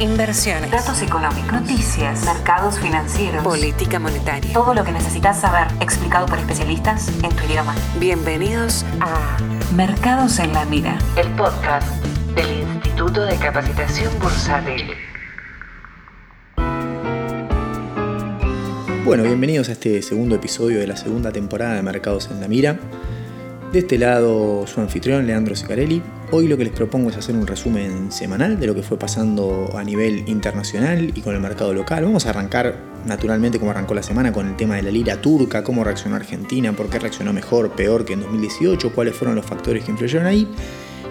inversiones, datos económicos, noticias, mercados financieros, política monetaria. Todo lo que necesitas saber explicado por especialistas en tu idioma. Bienvenidos a Mercados en la Mira, el podcast del Instituto de Capacitación Bursátil. Bueno, bienvenidos a este segundo episodio de la segunda temporada de Mercados en la Mira. De este lado, su anfitrión, Leandro Sicarelli. Hoy lo que les propongo es hacer un resumen semanal de lo que fue pasando a nivel internacional y con el mercado local. Vamos a arrancar, naturalmente, como arrancó la semana, con el tema de la lira turca, cómo reaccionó Argentina, por qué reaccionó mejor, peor que en 2018, cuáles fueron los factores que influyeron ahí.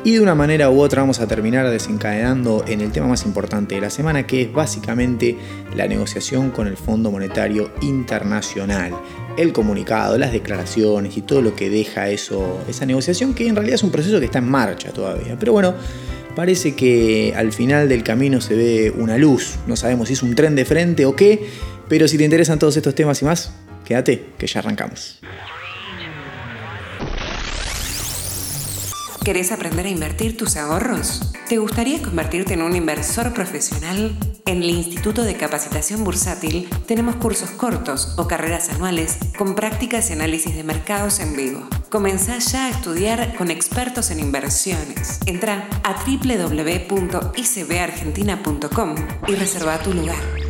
Y de una manera u otra vamos a terminar desencadenando en el tema más importante de la semana, que es básicamente la negociación con el Fondo Monetario Internacional. El comunicado, las declaraciones y todo lo que deja eso, esa negociación, que en realidad es un proceso que está en marcha todavía. Pero bueno, parece que al final del camino se ve una luz. No sabemos si es un tren de frente o qué, pero si te interesan todos estos temas y más, quédate, que ya arrancamos. ¿Querés aprender a invertir tus ahorros? ¿Te gustaría convertirte en un inversor profesional? En el Instituto de Capacitación Bursátil tenemos cursos cortos o carreras anuales con prácticas y análisis de mercados en vivo. Comenzá ya a estudiar con expertos en inversiones. Entra a www.icbargentina.com y reserva tu lugar.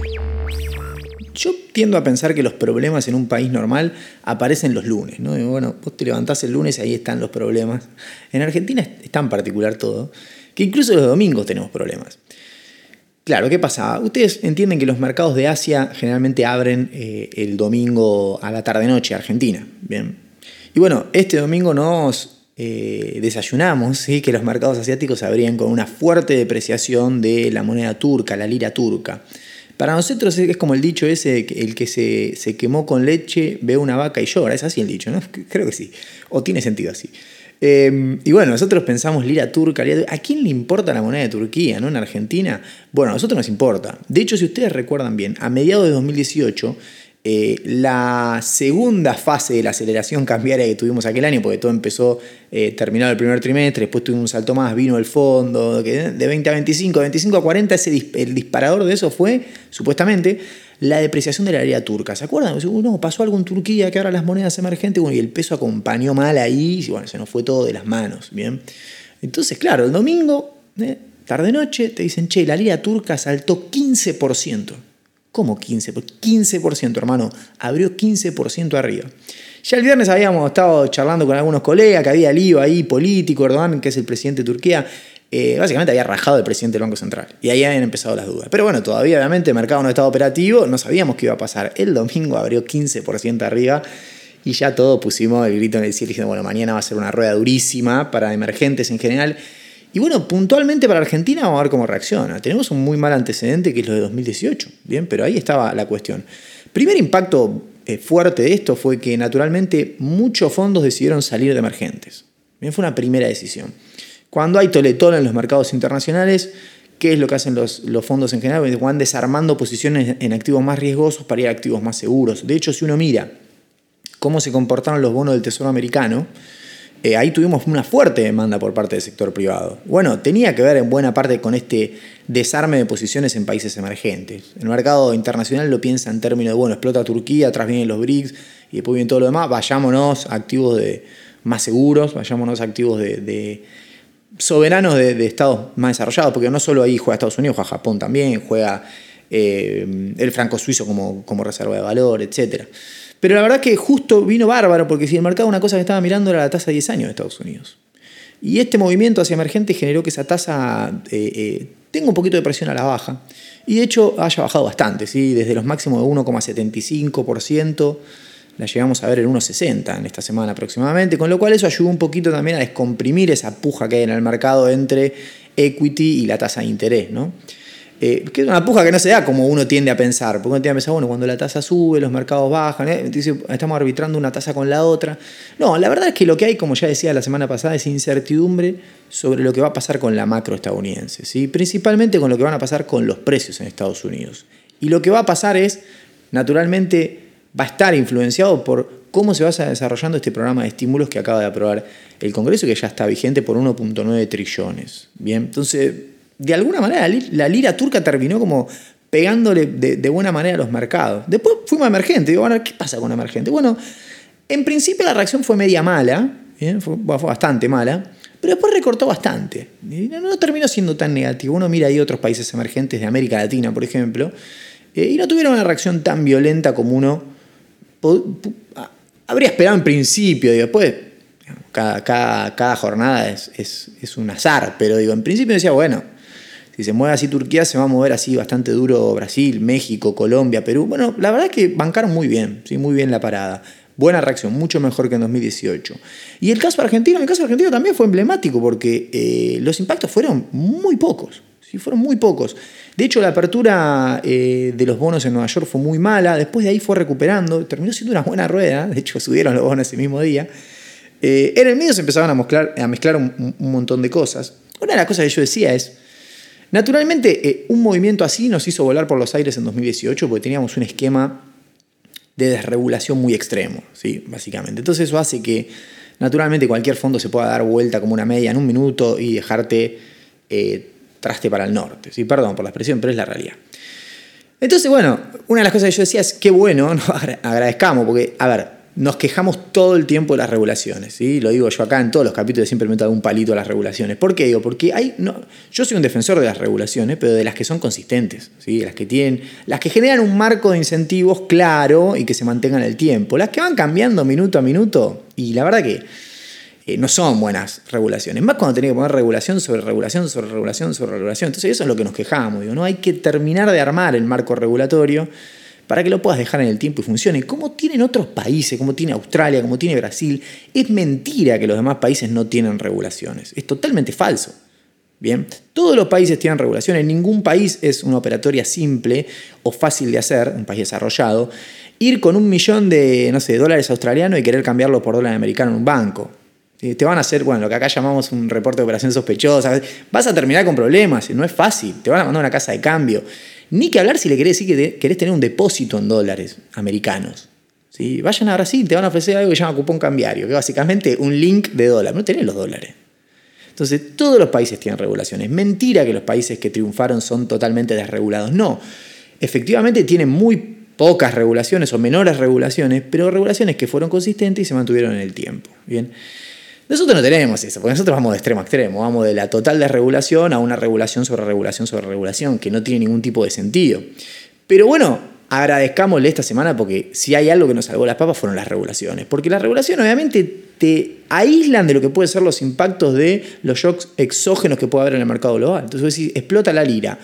Tiendo a pensar que los problemas en un país normal aparecen los lunes, ¿no? bueno, vos te levantás el lunes y ahí están los problemas. En Argentina es tan particular todo, que incluso los domingos tenemos problemas. Claro, ¿qué pasa? Ustedes entienden que los mercados de Asia generalmente abren eh, el domingo a la tarde-noche, Argentina. Bien. Y bueno, este domingo nos eh, desayunamos ¿sí? que los mercados asiáticos abrían con una fuerte depreciación de la moneda turca, la lira turca. Para nosotros es como el dicho ese, el que se, quemó con leche ve una vaca y llora. Es así el dicho, ¿no? Creo que sí. O tiene sentido así. Em, y bueno, nosotros pensamos lira turca, ¿a quién le importa la moneda de Turquía, no? En Argentina. Bueno, a nosotros nos importa. De hecho, si ustedes recuerdan bien, a mediados de 2018 eh, la segunda fase de la aceleración cambiaria que tuvimos aquel año, porque todo empezó eh, terminado el primer trimestre, después tuvimos un salto más, vino el fondo, de 20 a 25, de 25 a 40, ese, el disparador de eso fue, supuestamente, la depreciación de la lira turca. ¿Se acuerdan? No, pasó algo en Turquía, que ahora las monedas emergentes, y el peso acompañó mal ahí, y bueno, se nos fue todo de las manos, ¿bien? Entonces, claro, el domingo, eh, tarde-noche, te dicen, che, la lira turca saltó 15%. ¿Cómo 15%? 15%, hermano. Abrió 15% arriba. Ya el viernes habíamos estado charlando con algunos colegas que había lío ahí político, Erdogan, que es el presidente de Turquía, eh, básicamente había rajado el presidente del Banco Central. Y ahí habían empezado las dudas. Pero bueno, todavía obviamente el mercado no estaba operativo, no sabíamos qué iba a pasar. El domingo abrió 15% arriba y ya todos pusimos el grito en el cielo diciendo, bueno, mañana va a ser una rueda durísima para emergentes en general. Y bueno, puntualmente para Argentina vamos a ver cómo reacciona. Tenemos un muy mal antecedente que es lo de 2018, ¿bien? Pero ahí estaba la cuestión. Primer impacto eh, fuerte de esto fue que naturalmente muchos fondos decidieron salir de emergentes. Bien, fue una primera decisión. Cuando hay toletón en los mercados internacionales, ¿qué es lo que hacen los, los fondos en general? Van desarmando posiciones en activos más riesgosos para ir a activos más seguros. De hecho, si uno mira cómo se comportaron los bonos del Tesoro americano, eh, ahí tuvimos una fuerte demanda por parte del sector privado. Bueno, tenía que ver en buena parte con este desarme de posiciones en países emergentes. El mercado internacional lo piensa en términos de, bueno, explota Turquía, atrás vienen los BRICS y después viene todo lo demás, vayámonos activos de, más seguros, vayámonos activos de, soberanos de, estados más desarrollados, porque no solo ahí juega Estados Unidos, juega Japón también, juega eh, el franco suizo como, como reserva de valor, etcétera. Pero la verdad que justo vino bárbaro, porque si el mercado una cosa que estaba mirando era la tasa de 10 años de Estados Unidos. Y este movimiento hacia emergente generó que esa tasa eh, eh, tenga un poquito de presión a la baja. Y de hecho haya bajado bastante, ¿sí? desde los máximos de 1,75%, la llegamos a ver en 1,60 en esta semana aproximadamente, con lo cual eso ayudó un poquito también a descomprimir esa puja que hay en el mercado entre equity y la tasa de interés. ¿no? Eh, que es una puja que no se da como uno tiende a pensar, porque uno tiende a pensar, bueno, cuando la tasa sube, los mercados bajan, ¿eh? estamos arbitrando una tasa con la otra. No, la verdad es que lo que hay, como ya decía la semana pasada, es incertidumbre sobre lo que va a pasar con la macro estadounidense, ¿sí? principalmente con lo que van a pasar con los precios en Estados Unidos. Y lo que va a pasar es, naturalmente, va a estar influenciado por cómo se va desarrollando este programa de estímulos que acaba de aprobar el Congreso, que ya está vigente por 1.9 trillones. Bien, entonces de alguna manera la lira turca terminó como pegándole de, buena manera a los mercados. Después fuimos emergentes. Digo, bueno, ¿qué pasa con emergente? Bueno, en principio la reacción fue media mala, Fue, bastante mala, pero después recortó bastante. no, terminó siendo tan negativo. Uno mira ahí otros países emergentes de América Latina, por ejemplo, eh, y no tuvieron una reacción tan violenta como uno habría esperado en principio. Y después, cada, cada, jornada es, es, es un azar, pero digo, en principio decía, bueno, si se mueve así Turquía, se va a mover así bastante duro Brasil, México, Colombia, Perú. Bueno, la verdad es que bancaron muy bien, ¿sí? muy bien la parada. Buena reacción, mucho mejor que en 2018. Y el caso argentino, el caso argentino también fue emblemático porque eh, los impactos fueron muy pocos, ¿sí? fueron muy pocos. De hecho, la apertura eh, de los bonos en Nueva York fue muy mala, después de ahí fue recuperando, terminó siendo una buena rueda, de hecho subieron los bonos ese mismo día. Eh, en el medio se empezaban a mezclar, a mezclar un, un montón de cosas. Una de las cosas que yo decía es, Naturalmente, eh, un movimiento así nos hizo volar por los aires en 2018 porque teníamos un esquema de desregulación muy extremo, ¿sí? básicamente. Entonces eso hace que naturalmente cualquier fondo se pueda dar vuelta como una media en un minuto y dejarte eh, traste para el norte. ¿sí? Perdón por la expresión, pero es la realidad. Entonces, bueno, una de las cosas que yo decía es qué bueno, agradezcamos, porque, a ver, nos quejamos todo el tiempo de las regulaciones. ¿sí? Lo digo yo acá en todos los capítulos, siempre meto un palito a las regulaciones. ¿Por qué digo? Porque hay, no, yo soy un defensor de las regulaciones, pero de las que son consistentes, ¿sí? las, que tienen, las que generan un marco de incentivos claro y que se mantengan en el tiempo. Las que van cambiando minuto a minuto, y la verdad que eh, no son buenas regulaciones. Más cuando tenés que poner regulación sobre regulación sobre regulación sobre regulación. Entonces eso es lo que nos quejamos. Digo, ¿no? Hay que terminar de armar el marco regulatorio para que lo puedas dejar en el tiempo y funcione, como tienen otros países, como tiene Australia, como tiene Brasil. Es mentira que los demás países no tienen regulaciones. Es totalmente falso. Bien, todos los países tienen regulaciones, ningún país es una operatoria simple o fácil de hacer, un país desarrollado, ir con un millón de, no sé, dólares australianos y querer cambiarlo por dólar americano en un banco. Te van a hacer, bueno, lo que acá llamamos un reporte de operación sospechosa. Vas a terminar con problemas, no es fácil. Te van a mandar a una casa de cambio. Ni que hablar si le querés decir que querés tener un depósito en dólares americanos. Vayan a Brasil, te van a ofrecer algo que se llama cupón cambiario, que básicamente un link de dólar. No tenés los dólares. Entonces, todos los países tienen regulaciones. Mentira que los países que triunfaron son totalmente desregulados. No. Efectivamente tienen muy pocas regulaciones o menores regulaciones, pero regulaciones que fueron consistentes y se mantuvieron en el tiempo. Bien. Nosotros no tenemos eso, porque nosotros vamos de extremo a extremo, vamos de la total desregulación a una regulación sobre regulación sobre regulación, que no tiene ningún tipo de sentido. Pero bueno, agradezcámosle esta semana porque si hay algo que nos salvó las papas fueron las regulaciones, porque las regulaciones obviamente te aíslan de lo que pueden ser los impactos de los shocks exógenos que puede haber en el mercado global. Entonces, explota la lira.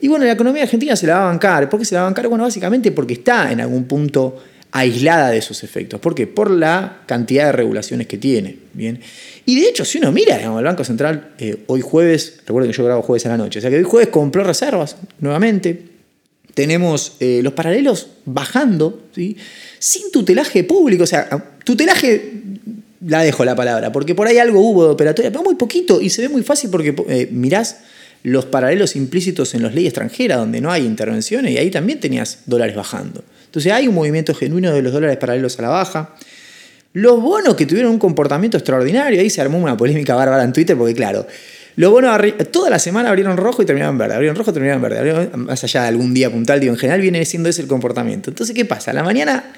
Y bueno, la economía argentina se la va a bancar. ¿Por qué se la va a bancar? Bueno, básicamente porque está en algún punto aislada de esos efectos. ¿Por qué? Por la cantidad de regulaciones que tiene. ¿bien? Y de hecho, si uno mira, el Banco Central eh, hoy jueves, recuerden que yo grabo jueves a la noche, o sea que hoy jueves compró reservas nuevamente. Tenemos eh, los paralelos bajando, sin tutelaje público, o sea, tutelaje la dejo la palabra, porque por ahí algo hubo de operatoria, pero muy poquito y se ve muy fácil porque eh, mirás los paralelos implícitos en las leyes extranjeras, donde no hay intervenciones, y ahí también tenías dólares bajando. Entonces hay un movimiento genuino de los dólares paralelos a la baja. Los bonos que tuvieron un comportamiento extraordinario, ahí se armó una polémica bárbara en Twitter, porque claro, los bonos toda la semana abrieron rojo y terminaron verde, abrieron rojo y terminaron verde, más allá de algún día puntual, digo, en general viene siendo ese el comportamiento. Entonces, ¿qué pasa? La mañana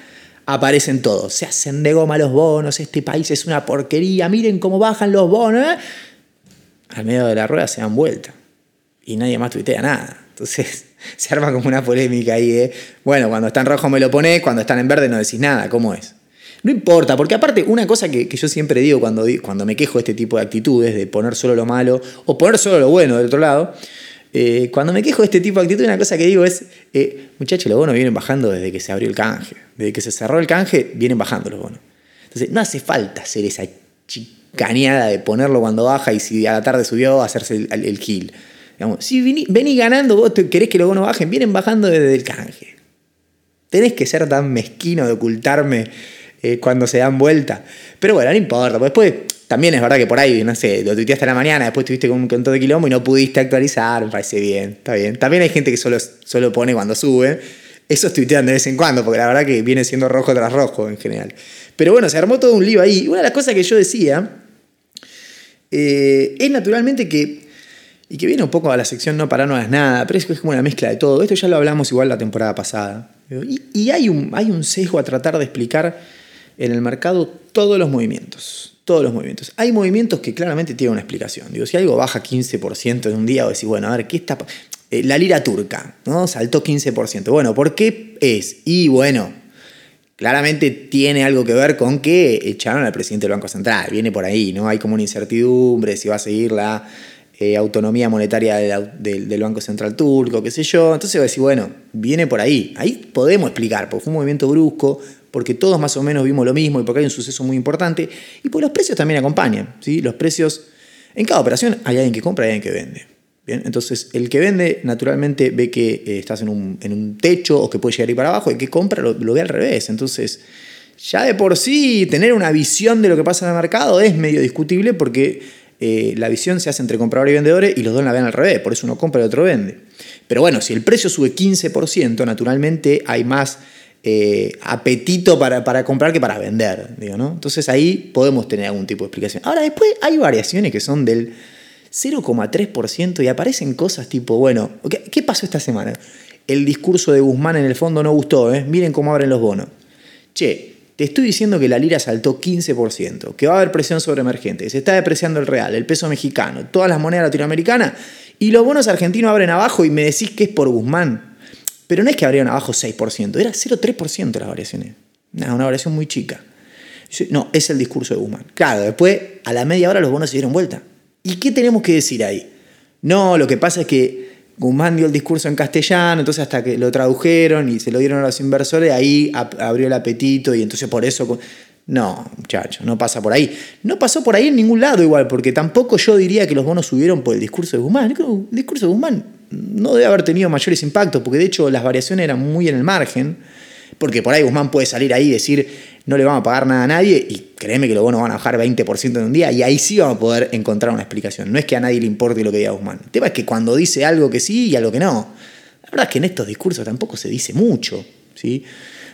aparecen todos, se hacen de goma los bonos, este país es una porquería, miren cómo bajan los bonos. ¿eh? Al medio de la rueda se dan vuelta y nadie más tuitea nada. Entonces se arma como una polémica ahí de, bueno, cuando está en rojo me lo ponés, cuando están en verde no decís nada, ¿cómo es? No importa, porque aparte una cosa que, yo siempre digo cuando, cuando me quejo de este tipo de actitudes, de poner solo lo malo o poner solo lo bueno del otro lado, eh, cuando me quejo de este tipo de actitudes, una cosa que digo es, eh, muchachos, los bonos vienen bajando desde que se abrió el canje, desde que se cerró el canje, vienen bajando los bonos. Entonces, no hace falta hacer esa chicaneada de ponerlo cuando baja y si a la tarde subió, hacerse el, el, el kill si venís ganando, vos querés que los bonos bajen, vienen bajando desde el canje. Tenés que ser tan mezquino de ocultarme eh, cuando se dan vuelta. Pero bueno, no importa. Después también es verdad que por ahí, no sé, lo tuiteaste a la mañana, después tuviste con un montón de quilombo y no pudiste actualizar. Me parece bien, está bien. También hay gente que solo, solo pone cuando sube. Esos tuitean de vez en cuando, porque la verdad que viene siendo rojo tras rojo en general. Pero bueno, se armó todo un lío ahí. Una de las cosas que yo decía eh, es naturalmente que y que viene un poco a la sección no para no hagas nada, pero es como una mezcla de todo. Esto ya lo hablamos igual la temporada pasada. Y, hay, un, hay un sesgo a tratar de explicar en el mercado todos los movimientos. Todos los movimientos. Hay movimientos que claramente tienen una explicación. Digo, si algo baja 15% en un día, o decís, bueno, a ver, ¿qué está eh, La lira turca, ¿no? Saltó 15%. Bueno, ¿por qué es? Y bueno, claramente tiene algo que ver con que echaron al presidente del Banco Central. Viene por ahí, ¿no? Hay como una incertidumbre si va a seguir la eh, autonomía monetaria del, Banco Central Turco, qué sé yo. Entonces va a decir, bueno, viene por ahí. Ahí podemos explicar, porque fue un movimiento brusco, porque todos más o menos vimos lo mismo y porque hay un suceso muy importante y porque los precios también acompañan. ¿sí? Los precios, en cada operación hay alguien que compra y alguien que vende. Bien, entonces el que vende naturalmente ve que eh, estás en un, techo o que puede llegar ahí para abajo, el que compra lo ve al revés. Entonces ya de por sí tener una visión de lo que pasa en el mercado es medio discutible porque eh, la visión se hace entre compradores y vendedores y los dos la ven al revés, por eso uno compra y otro vende. Pero bueno, si el precio sube 15%, naturalmente hay más eh, apetito para, comprar que para vender. Digo, ¿no? Entonces ahí podemos tener algún tipo de explicación. Ahora, después hay variaciones que son del 0,3% y aparecen cosas tipo, bueno, ¿qué pasó esta semana? El discurso de Guzmán en el fondo no gustó, ¿eh? miren cómo abren los bonos. Che, te estoy diciendo que la lira saltó 15%, que va a haber presión sobre emergentes, se está depreciando el real, el peso mexicano, todas las monedas latinoamericanas, y los bonos argentinos abren abajo y me decís que es por Guzmán. Pero no es que abrieron abajo 6%, era 0,3% las variaciones. una variación muy chica. No, es el discurso de Guzmán. Claro, después a la media hora los bonos se dieron vuelta. ¿Y qué tenemos que decir ahí? No, lo que pasa es que Guzmán dio el discurso en castellano, entonces hasta que lo tradujeron y se lo dieron a los inversores, ahí abrió el apetito y entonces por eso... No, muchacho, no pasa por ahí. No pasó por ahí en ningún lado igual, porque tampoco yo diría que los bonos subieron por el discurso de Guzmán. El discurso de Guzmán no debe haber tenido mayores impactos, porque de hecho las variaciones eran muy en el margen, porque por ahí Guzmán puede salir ahí y decir, no le vamos a pagar nada a nadie y créeme que los bonos van a bajar 20% en un día y ahí sí vamos a poder encontrar una explicación. No es que a nadie le importe lo que diga Guzmán. El tema es que cuando dice algo que sí y algo que no. La verdad es que en estos discursos tampoco se dice mucho. ¿sí?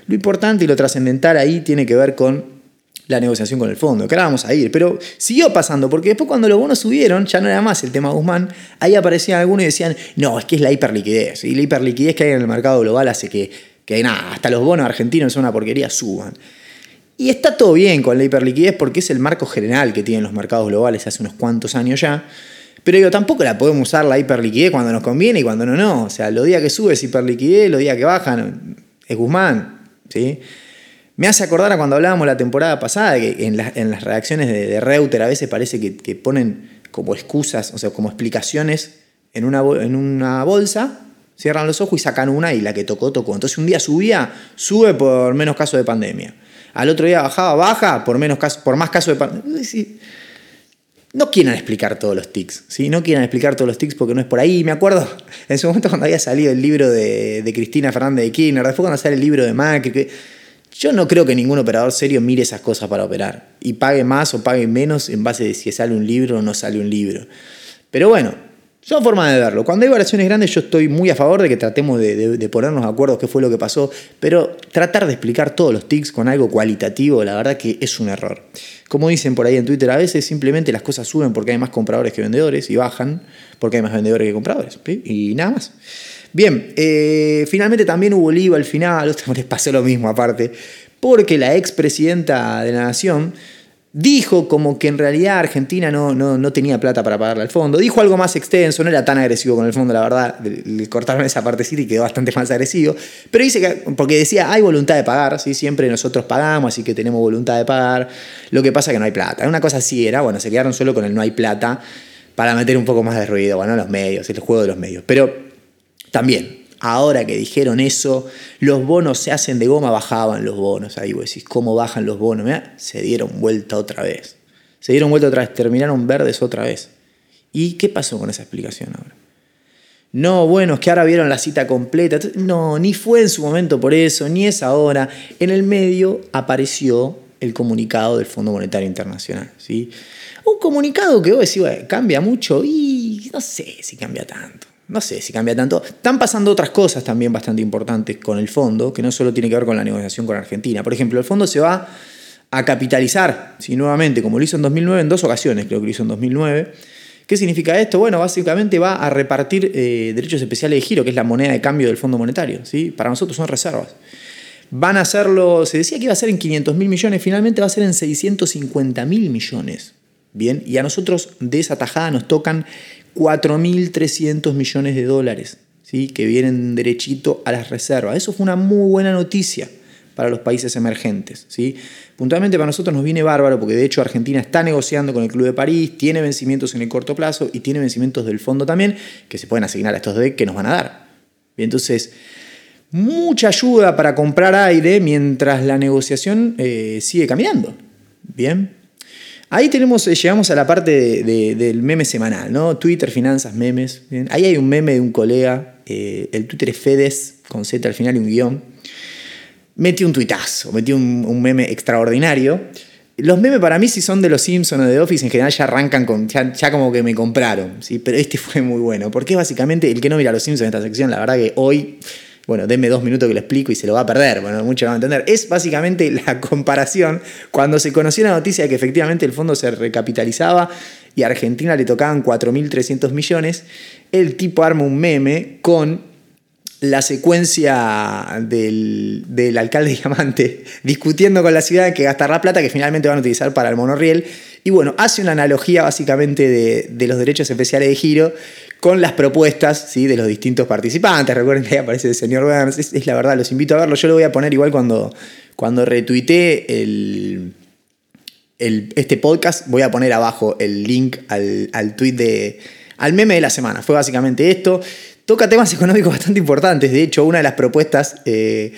Lo importante y lo trascendental ahí tiene que ver con la negociación con el fondo, que ahora vamos a ir, pero siguió pasando, porque después cuando los bonos subieron, ya no era más el tema Guzmán, ahí aparecían algunos y decían, no, es que es la hiperliquidez, y la hiperliquidez que hay en el mercado global hace que, que nada, hasta los bonos argentinos son una porquería, suban. Y está todo bien con la hiperliquidez porque es el marco general que tienen los mercados globales hace unos cuantos años ya. Pero digo, tampoco la podemos usar la hiperliquidez cuando nos conviene y cuando no, no. O sea, los días que sube es hiperliquidez, los días que bajan es Guzmán. ¿sí? Me hace acordar a cuando hablábamos la temporada pasada, que en, las reacciones de, Reuter a veces parece que, ponen como excusas, o sea, como explicaciones en una, en una bolsa, cierran los ojos y sacan una y la que tocó, tocó. Entonces un día subía, sube por menos caso de pandemia al otro día bajaba, baja, por, menos caso, por más casos de... No quieran explicar todos los tics, ¿sí? no quieran explicar todos los tics porque no es por ahí. Me acuerdo en ese momento cuando había salido el libro de, Cristina Fernández de Kirchner, después cuando sale el libro de Macri, yo no creo que ningún operador serio mire esas cosas para operar y pague más o pague menos en base de si sale un libro o no sale un libro. Pero bueno, son formas de verlo. Cuando hay variaciones grandes yo estoy muy a favor de que tratemos de, ponernos de acuerdo qué fue lo que pasó, pero tratar de explicar todos los tics con algo cualitativo, la verdad que es un error. Como dicen por ahí en Twitter, a veces simplemente las cosas suben porque hay más compradores que vendedores y bajan porque hay más vendedores que compradores. Y nada más. Bien, eh, finalmente también hubo IVA al final, otra les pasó lo mismo aparte, porque la expresidenta de la Nación Dijo como que en realidad Argentina no, no, tenía plata para pagarle al fondo. Dijo algo más extenso, no era tan agresivo con el fondo, la verdad. Le cortaron esa partecita y quedó bastante más agresivo. Pero dice que, porque decía, hay voluntad de pagar, ¿sí? siempre nosotros pagamos, así que tenemos voluntad de pagar. Lo que pasa es que no hay plata. Una cosa así era, bueno, se quedaron solo con el no hay plata para meter un poco más de ruido, bueno, los medios, el juego de los medios. Pero también, Ahora que dijeron eso, los bonos se hacen de goma, bajaban los bonos. Ahí vos decís, ¿cómo bajan los bonos? se dieron vuelta otra vez. Se dieron vuelta otra vez, terminaron verdes otra vez. ¿Y qué pasó con esa explicación ahora? No, bueno, es que ahora vieron la cita completa. No, ni fue en su momento por eso, ni es ahora. En el medio apareció el comunicado del Fondo Monetario Internacional. ¿sí? Un comunicado que vos decís, cambia mucho y no sé si cambia tanto no sé si cambia tanto. Están pasando otras cosas también bastante importantes con el fondo, que no solo tiene que ver con la negociación con Argentina. Por ejemplo, el fondo se va a capitalizar, si nuevamente, como lo hizo en 2009, en dos ocasiones creo que lo hizo en 2009, ¿Qué significa esto? Bueno, básicamente va a repartir eh, derechos especiales de giro, que es la moneda de cambio del Fondo Monetario. ¿sí? Para nosotros son reservas. Van a hacerlo, se decía que iba a ser en 500 mil millones, finalmente va a ser en 650 mil millones. Bien, y a nosotros de esa tajada nos tocan 4.300 millones de dólares, ¿sí? que vienen derechito a las reservas. Eso fue una muy buena noticia para los países emergentes. ¿sí? Puntualmente para nosotros nos viene bárbaro porque de hecho Argentina está negociando con el Club de París, tiene vencimientos en el corto plazo y tiene vencimientos del fondo también que se pueden asignar a estos DEC que nos van a dar. Y entonces, mucha ayuda para comprar aire mientras la negociación eh, sigue caminando. Bien. Ahí tenemos, eh, llegamos a la parte del meme semanal, ¿no? Twitter, finanzas, memes. Ahí hay un meme de un colega, eh, el Twitter es Fedes, con Z al final y un guion metí un tuitazo, metí un, meme extraordinario. Los memes para mí, si son de los Simpsons o de Office, en general ya arrancan con. Ya, como que me compraron, ¿sí? Pero este fue muy bueno. Porque básicamente el que no mira los Simpsons en esta sección, la verdad que hoy. Bueno, denme dos minutos que lo explico y se lo va a perder. Bueno, mucho van a entender. Es básicamente la comparación cuando se conoció la noticia de que efectivamente el fondo se recapitalizaba y a Argentina le tocaban 4.300 millones. El tipo arma un meme con la secuencia del, alcalde Diamante discutiendo con la ciudad que gastará plata que finalmente van a utilizar para el monorriel. Y bueno, hace una analogía básicamente de, los derechos especiales de giro con las propuestas ¿sí? de los distintos participantes. Recuerden que ahí aparece el señor Burns, es, la verdad, los invito a verlo. Yo lo voy a poner igual cuando, cuando retuiteé el, este podcast, voy a poner abajo el link al, al tweet de, al meme de la semana. Fue básicamente esto toca temas económicos bastante importantes. De hecho, una de las propuestas eh,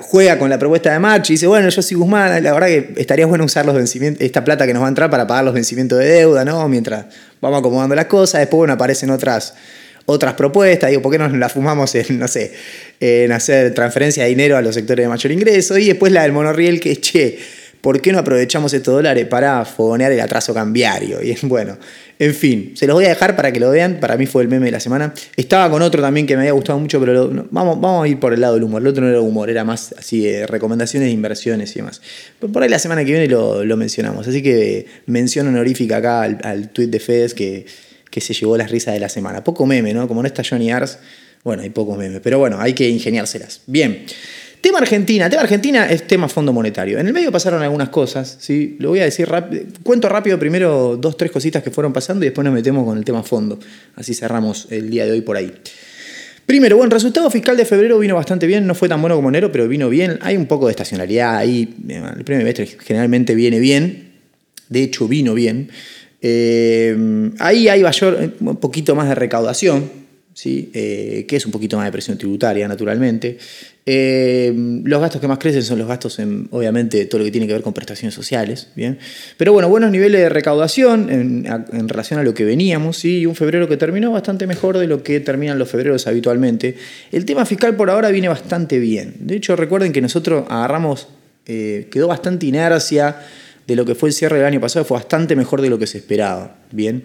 juega con la propuesta de March y dice, bueno, yo soy Guzmán, la verdad que estaría bueno usar los vencimientos, esta plata que nos va a entrar para pagar los vencimientos de deuda, ¿no? Mientras vamos acomodando las cosas. Después, bueno, aparecen otras, otras propuestas. Digo, ¿por qué no la fumamos en, no sé, en hacer transferencia de dinero a los sectores de mayor ingreso? Y después la del monorriel, que che, ¿por qué no aprovechamos estos dólares para fogonear el atraso cambiario? Y bueno, en fin, se los voy a dejar para que lo vean. Para mí fue el meme de la semana. Estaba con otro también que me había gustado mucho, pero vamos, vamos a ir por el lado del humor. El otro no era humor, era más así recomendaciones de inversiones y demás. por ahí la semana que viene lo, mencionamos. Así que mención honorífica acá al, al tweet de Feds que, que se llevó las risas de la semana. Poco meme, ¿no? Como no está Johnny Ars, bueno, hay poco meme. Pero bueno, hay que ingeniárselas. Bien. Tema Argentina. Tema Argentina es tema Fondo Monetario. En el medio pasaron algunas cosas, ¿sí? Lo voy a decir rápido. Cuento rápido primero dos, tres cositas que fueron pasando y después nos metemos con el tema fondo. Así cerramos el día de hoy por ahí. Primero, bueno, resultado fiscal de febrero vino bastante bien, no fue tan bueno como enero, pero vino bien. Hay un poco de estacionalidad ahí. El primer semestre generalmente viene bien. De hecho, vino bien. Eh, ahí hay mayor, un poquito más de recaudación, ¿sí? Eh, que es un poquito más de presión tributaria, naturalmente. Eh, los gastos que más crecen son los gastos en, obviamente, todo lo que tiene que ver con prestaciones sociales. ¿bien? Pero bueno, buenos niveles de recaudación en, relación a lo que veníamos, y un febrero que terminó bastante mejor de lo que terminan los febreros habitualmente. El tema fiscal por ahora viene bastante bien. De hecho, recuerden que nosotros agarramos, eh, quedó bastante inercia de lo que fue el cierre del año pasado, fue bastante mejor de lo que se esperaba. Bien.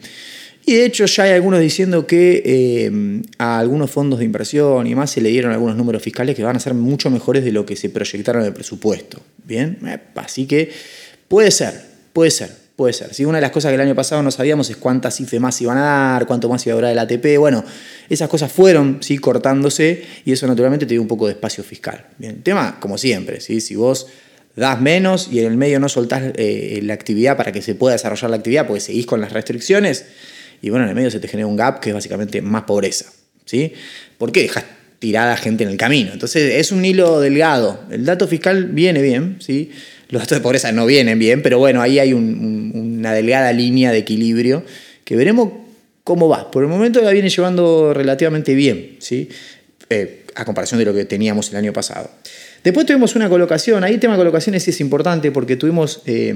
Y de hecho ya hay algunos diciendo que eh, a algunos fondos de inversión y más se le dieron algunos números fiscales que van a ser mucho mejores de lo que se proyectaron en el presupuesto. Bien, así que puede ser, puede ser, puede ser. Si una de las cosas que el año pasado no sabíamos es cuántas cifras más iban a dar, cuánto más iba a durar el ATP. Bueno, esas cosas fueron ¿sí? cortándose y eso naturalmente te dio un poco de espacio fiscal. Bien, tema como siempre, ¿sí? si vos das menos y en el medio no soltás eh, la actividad para que se pueda desarrollar la actividad porque seguís con las restricciones, y bueno, en el medio se te genera un gap que es básicamente más pobreza. ¿sí? ¿Por qué dejas tirada gente en el camino? Entonces es un hilo delgado. El dato fiscal viene bien, ¿sí? los datos de pobreza no vienen bien, pero bueno, ahí hay una delgada línea de equilibrio que veremos cómo va. Por el momento la viene llevando relativamente bien, ¿sí? Eh, a comparación de lo que teníamos el año pasado. Después tuvimos una colocación, ahí el tema de colocaciones es importante porque tuvimos eh,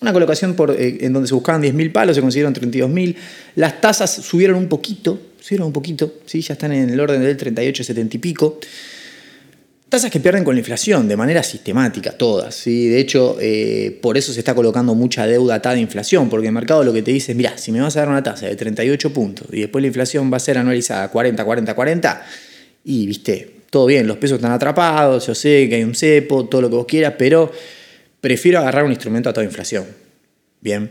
una colocación eh, en donde se buscaban 10.000 palos, se consiguieron 32.000. Las tasas subieron un poquito, subieron un poquito, ¿sí? ya están en el orden del 38, 70 y pico. Tasas que pierden con la inflación de manera sistemática, todas. ¿sí? De hecho, eh, por eso se está colocando mucha deuda atada a inflación, porque el mercado lo que te dice es, mira, si me vas a dar una tasa de 38 puntos y después la inflación va a ser anualizada 40, 40, 40, y viste, todo bien, los pesos están atrapados, yo sé que hay un cepo, todo lo que vos quieras, pero prefiero agarrar un instrumento a toda inflación. Bien.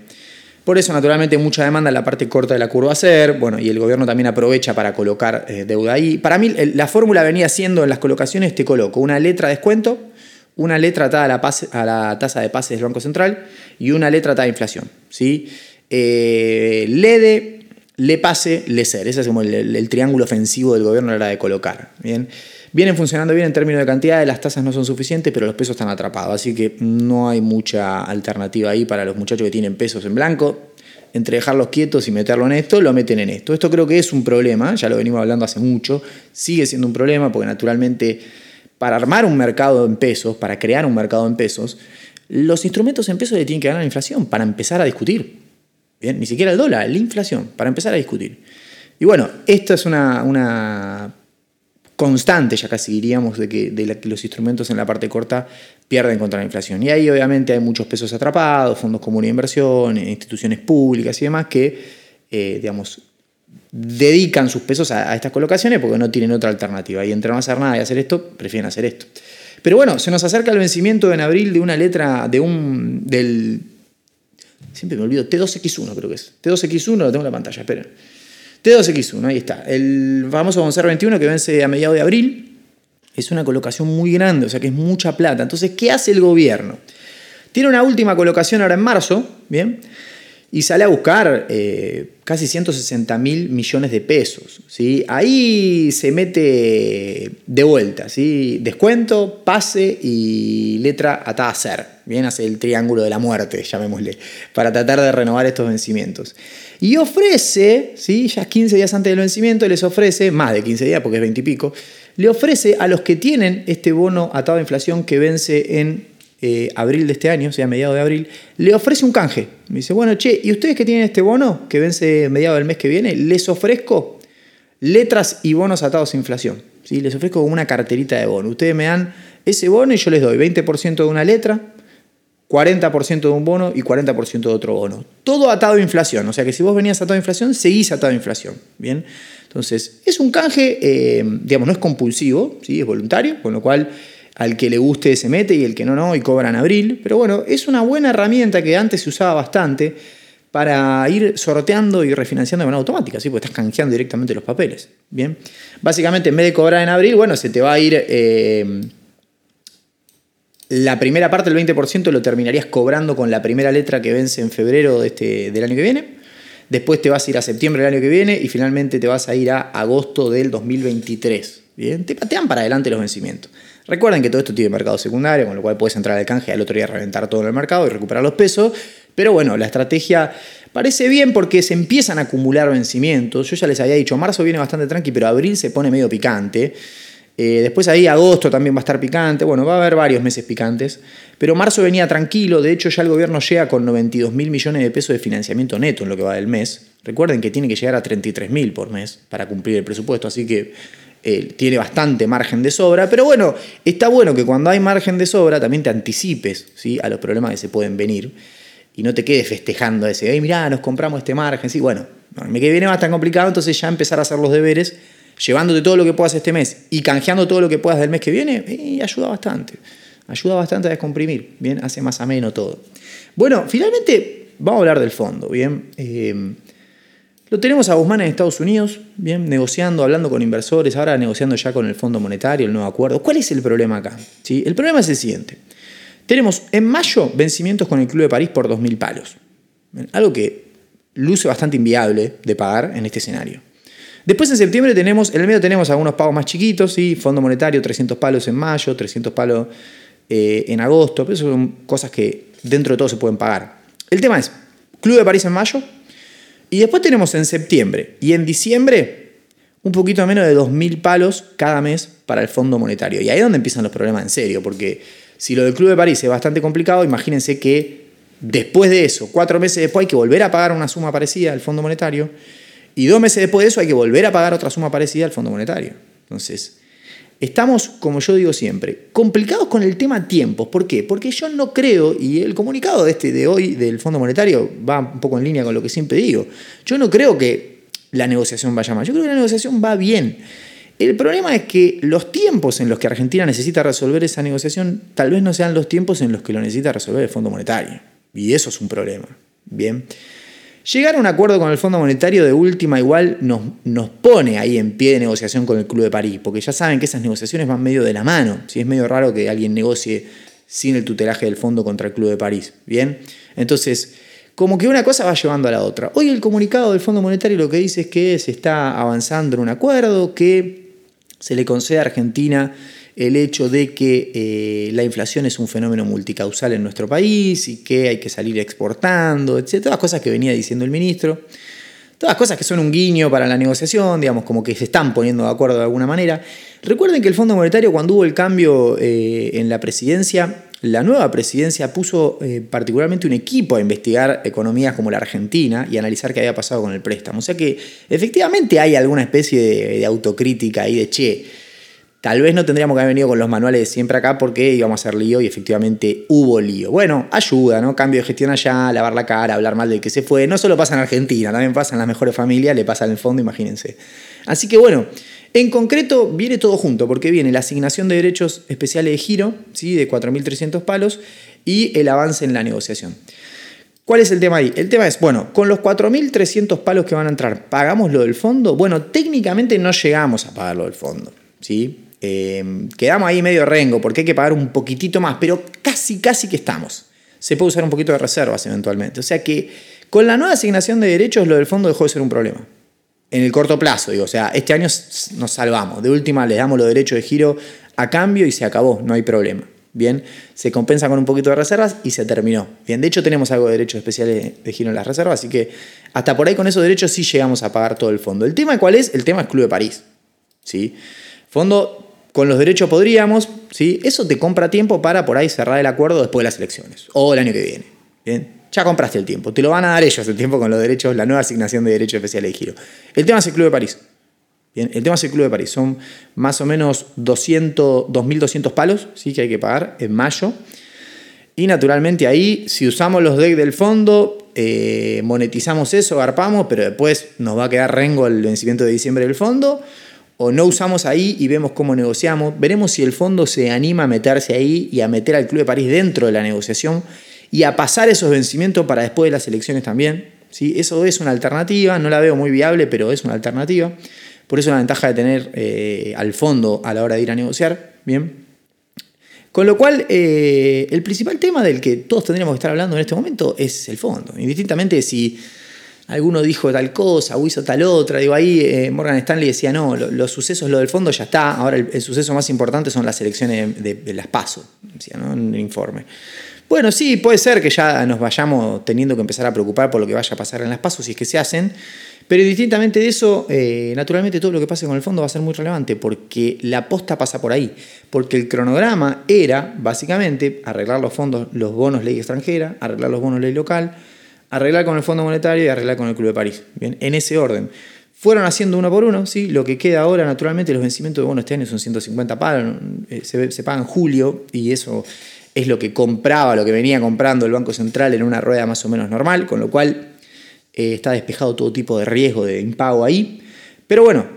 Por eso, naturalmente, mucha demanda en la parte corta de la curva ser, bueno, y el gobierno también aprovecha para colocar eh, deuda ahí. Para mí, la fórmula venía siendo en las colocaciones, te coloco una letra de descuento, una letra atada a la, tasa de pases del Banco Central y una letra atada a inflación. ¿sí? Eh, LEDE, le pase, le ser. Ese es como el, triángulo ofensivo del gobierno a la hora de colocar. ¿bien? Vienen funcionando bien en términos de cantidad, las tasas no son suficientes, pero los pesos están atrapados. Así que no hay mucha alternativa ahí para los muchachos que tienen pesos en blanco. Entre dejarlos quietos y meterlo en esto, lo meten en esto. Esto creo que es un problema, ya lo venimos hablando hace mucho. Sigue siendo un problema porque naturalmente para armar un mercado en pesos, para crear un mercado en pesos, los instrumentos en pesos le tienen que ganar la inflación para empezar a discutir. Ni siquiera el dólar, la inflación, para empezar a discutir. Y bueno, esto es una constante, ya casi diríamos, de que, de los instrumentos en la parte corta pierden contra la inflación. Y ahí obviamente hay muchos pesos atrapados, fondos comunes de inversión, instituciones públicas y demás que, eh, digamos, dedican sus pesos a, estas colocaciones porque no tienen otra alternativa. Y entre no hacer nada y hacer esto, prefieren hacer esto. Pero bueno, se nos acerca el vencimiento en abril de una letra de un. del. Siempre me olvido, T2X1 creo que es. T2X1, lo tengo en la pantalla, esperen. T2X1, ahí está. El famoso Boncer 21 que vence a mediados de abril. Es una colocación muy grande, o sea que es mucha plata. Entonces, ¿qué hace el gobierno? Tiene una última colocación ahora en marzo, ¿bien? Y sale a buscar eh, casi 160 mil millones de pesos. ¿sí? Ahí se mete de vuelta, ¿sí? descuento, pase y letra a ser. Bien, hace el triángulo de la muerte, llamémosle, para tratar de renovar estos vencimientos. Y ofrece, ¿sí? ya 15 días antes del vencimiento, les ofrece, más de 15 días porque es 20 y pico, le ofrece a los que tienen este bono atado a inflación que vence en eh, abril de este año, o sea, mediado de abril, le ofrece un canje. Me dice, bueno, che, ¿y ustedes que tienen este bono que vence mediado del mes que viene? Les ofrezco letras y bonos atados a inflación. ¿sí? Les ofrezco una carterita de bono. Ustedes me dan ese bono y yo les doy 20% de una letra, 40% de un bono y 40% de otro bono. Todo atado a inflación. O sea que si vos venías atado a inflación, seguís atado a inflación. Bien. Entonces, es un canje, eh, digamos, no es compulsivo, ¿sí? es voluntario, con lo cual al que le guste se mete y el que no, no, y cobra en abril. Pero bueno, es una buena herramienta que antes se usaba bastante para ir sorteando y refinanciando de manera automática, ¿sí? porque estás canjeando directamente los papeles. Bien, básicamente en vez de cobrar en abril, bueno, se te va a ir eh, la primera parte, el 20%, lo terminarías cobrando con la primera letra que vence en febrero de este, del año que viene. Después te vas a ir a septiembre del año que viene y finalmente te vas a ir a agosto del 2023. Bien, te patean para adelante los vencimientos. Recuerden que todo esto tiene mercado secundario, con lo cual puedes entrar al canje al otro día reventar todo en el mercado y recuperar los pesos. Pero bueno, la estrategia parece bien porque se empiezan a acumular vencimientos. Yo ya les había dicho, marzo viene bastante tranqui, pero abril se pone medio picante. Eh, después ahí agosto también va a estar picante. Bueno, va a haber varios meses picantes. Pero marzo venía tranquilo. De hecho, ya el gobierno llega con 92 mil millones de pesos de financiamiento neto en lo que va del mes. Recuerden que tiene que llegar a 33 mil por mes para cumplir el presupuesto. Así que eh, tiene bastante margen de sobra, pero bueno, está bueno que cuando hay margen de sobra también te anticipes a los problemas que se pueden venir y no te quedes festejando ese, hey, mirá, nos compramos este margen, sí, bueno, el mes que viene va a estar complicado, entonces ya empezar a hacer los deberes, llevándote todo lo que puedas este mes y canjeando todo lo que puedas del mes que viene, ayuda bastante, ayuda bastante a descomprimir, bien, hace más ameno todo. Bueno, finalmente vamos a hablar del fondo, bien. Eh, lo tenemos a Guzmán en Estados Unidos, bien, negociando, hablando con inversores, ahora negociando ya con el Fondo Monetario el nuevo acuerdo. ¿Cuál es el problema acá? ¿Sí? El problema es el siguiente. Tenemos en mayo vencimientos con el Club de París por 2.000 palos. Algo que luce bastante inviable de pagar en este escenario. Después en septiembre tenemos, en el medio tenemos algunos pagos más chiquitos, ¿sí? Fondo Monetario 300 palos en mayo, 300 palos eh, en agosto, pero son cosas que dentro de todo se pueden pagar. El tema es, Club de París en mayo, y después tenemos en septiembre y en diciembre un poquito menos de 2.000 palos cada mes para el Fondo Monetario. Y ahí es donde empiezan los problemas en serio, porque si lo del Club de París es bastante complicado, imagínense que después de eso, cuatro meses después, hay que volver a pagar una suma parecida al Fondo Monetario, y dos meses después de eso hay que volver a pagar otra suma parecida al Fondo Monetario. Entonces, Estamos, como yo digo siempre, complicados con el tema tiempos. ¿Por qué? Porque yo no creo, y el comunicado de, este, de hoy del Fondo Monetario va un poco en línea con lo que siempre digo, yo no creo que la negociación vaya mal, yo creo que la negociación va bien. El problema es que los tiempos en los que Argentina necesita resolver esa negociación tal vez no sean los tiempos en los que lo necesita resolver el Fondo Monetario. Y eso es un problema. Bien. Llegar a un acuerdo con el Fondo Monetario de última igual nos, nos pone ahí en pie de negociación con el Club de París, porque ya saben que esas negociaciones van medio de la mano. Es medio raro que alguien negocie sin el tutelaje del fondo contra el Club de París. Bien, entonces como que una cosa va llevando a la otra. Hoy el comunicado del Fondo Monetario lo que dice es que se está avanzando en un acuerdo, que se le concede a Argentina el hecho de que eh, la inflación es un fenómeno multicausal en nuestro país y que hay que salir exportando, etc. Todas cosas que venía diciendo el ministro. Todas cosas que son un guiño para la negociación, digamos, como que se están poniendo de acuerdo de alguna manera. Recuerden que el Fondo Monetario, cuando hubo el cambio eh, en la presidencia, la nueva presidencia puso eh, particularmente un equipo a investigar economías como la Argentina y analizar qué había pasado con el préstamo. O sea que efectivamente hay alguna especie de, autocrítica ahí de, che, tal vez no tendríamos que haber venido con los manuales de siempre acá porque íbamos a hacer lío y efectivamente hubo lío. Bueno, ayuda, ¿no? Cambio de gestión allá, lavar la cara, hablar mal del que se fue. No solo pasa en Argentina, también pasa en las mejores familias, le pasa en el fondo, imagínense. Así que bueno. En concreto, viene todo junto, porque viene la asignación de derechos especiales de giro, ¿sí? de 4.300 palos, y el avance en la negociación. ¿Cuál es el tema ahí? El tema es, bueno, con los 4.300 palos que van a entrar, ¿pagamos lo del fondo? Bueno, técnicamente no llegamos a pagar lo del fondo, ¿sí? Eh, quedamos ahí medio rengo, porque hay que pagar un poquitito más, pero casi, casi que estamos. Se puede usar un poquito de reservas eventualmente. O sea que con la nueva asignación de derechos, lo del fondo dejó de ser un problema en el corto plazo, digo, o sea, este año nos salvamos. De última le damos los derechos de giro a cambio y se acabó, no hay problema. Bien, se compensa con un poquito de reservas y se terminó. Bien, de hecho tenemos algo de derechos especiales de giro en las reservas, así que hasta por ahí con esos derechos sí llegamos a pagar todo el fondo. ¿El tema cuál es? El tema es Club de París. ¿sí? Fondo, con los derechos podríamos, ¿sí? eso te compra tiempo para por ahí cerrar el acuerdo después de las elecciones o el año que viene. Bien, ya compraste el tiempo. Te lo van a dar ellos el tiempo con los derechos, la nueva asignación de derechos especiales de giro. El tema es el Club de París. Bien, el tema es el Club de París. Son más o menos 200, 2.200 palos ¿sí? que hay que pagar en mayo. Y naturalmente ahí, si usamos los decks del fondo, eh, monetizamos eso, garpamos, pero después nos va a quedar rengo el vencimiento de diciembre del fondo. O no usamos ahí y vemos cómo negociamos. Veremos si el fondo se anima a meterse ahí y a meter al Club de París dentro de la negociación y a pasar esos vencimientos para después de las elecciones también. ¿sí? Eso es una alternativa, no la veo muy viable, pero es una alternativa. Por eso la ventaja de tener eh, al fondo a la hora de ir a negociar. Bien. Con lo cual, eh, el principal tema del que todos tendríamos que estar hablando en este momento es el fondo. Indistintamente si alguno dijo tal cosa o hizo tal otra. Digo, ahí eh, Morgan Stanley decía, no, los sucesos, lo del fondo ya está. Ahora el, suceso más importante son las elecciones de, las PASO, decía, ¿no? En el informe. Bueno, sí, puede ser que ya nos vayamos teniendo que empezar a preocupar por lo que vaya a pasar en las pasos si es que se hacen, pero distintamente de eso, eh, naturalmente todo lo que pase con el fondo va a ser muy relevante porque la posta pasa por ahí, porque el cronograma era básicamente arreglar los fondos, los bonos ley extranjera, arreglar los bonos ley local, arreglar con el Fondo Monetario y arreglar con el Club de París, bien, en ese orden. Fueron haciendo uno por uno, ¿sí? lo que queda ahora, naturalmente, los vencimientos de bonos este año son 150 palos, eh, se, se pagan en julio y eso es lo que compraba, lo que venía comprando el Banco Central en una rueda más o menos normal, con lo cual eh, está despejado todo tipo de riesgo de impago ahí. Pero bueno,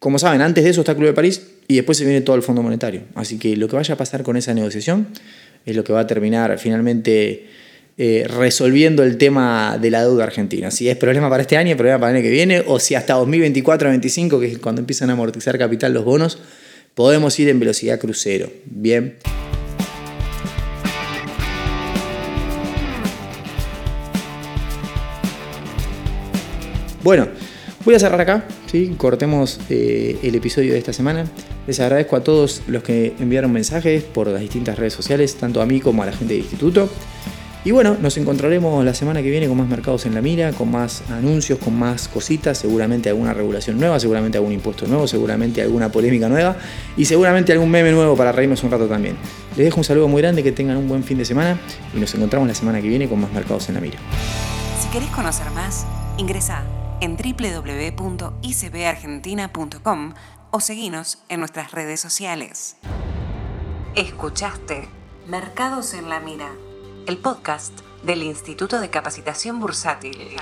como saben, antes de eso está el Club de París y después se viene todo el Fondo Monetario. Así que lo que vaya a pasar con esa negociación es lo que va a terminar finalmente eh, resolviendo el tema de la deuda argentina. Si es problema para este año, problema para el año que viene, o si hasta 2024-2025, que es cuando empiezan a amortizar capital los bonos, podemos ir en velocidad crucero. Bien. Bueno, voy a cerrar acá, ¿sí? cortemos eh, el episodio de esta semana. Les agradezco a todos los que enviaron mensajes por las distintas redes sociales, tanto a mí como a la gente del instituto. Y bueno, nos encontraremos la semana que viene con más mercados en la mira, con más anuncios, con más cositas, seguramente alguna regulación nueva, seguramente algún impuesto nuevo, seguramente alguna polémica nueva y seguramente algún meme nuevo para reírnos un rato también. Les dejo un saludo muy grande, que tengan un buen fin de semana y nos encontramos la semana que viene con más mercados en la mira. Si querés conocer más, ingresa en www.icbargentina.com o seguinos en nuestras redes sociales. Escuchaste Mercados en la Mira, el podcast del Instituto de Capacitación Bursátil.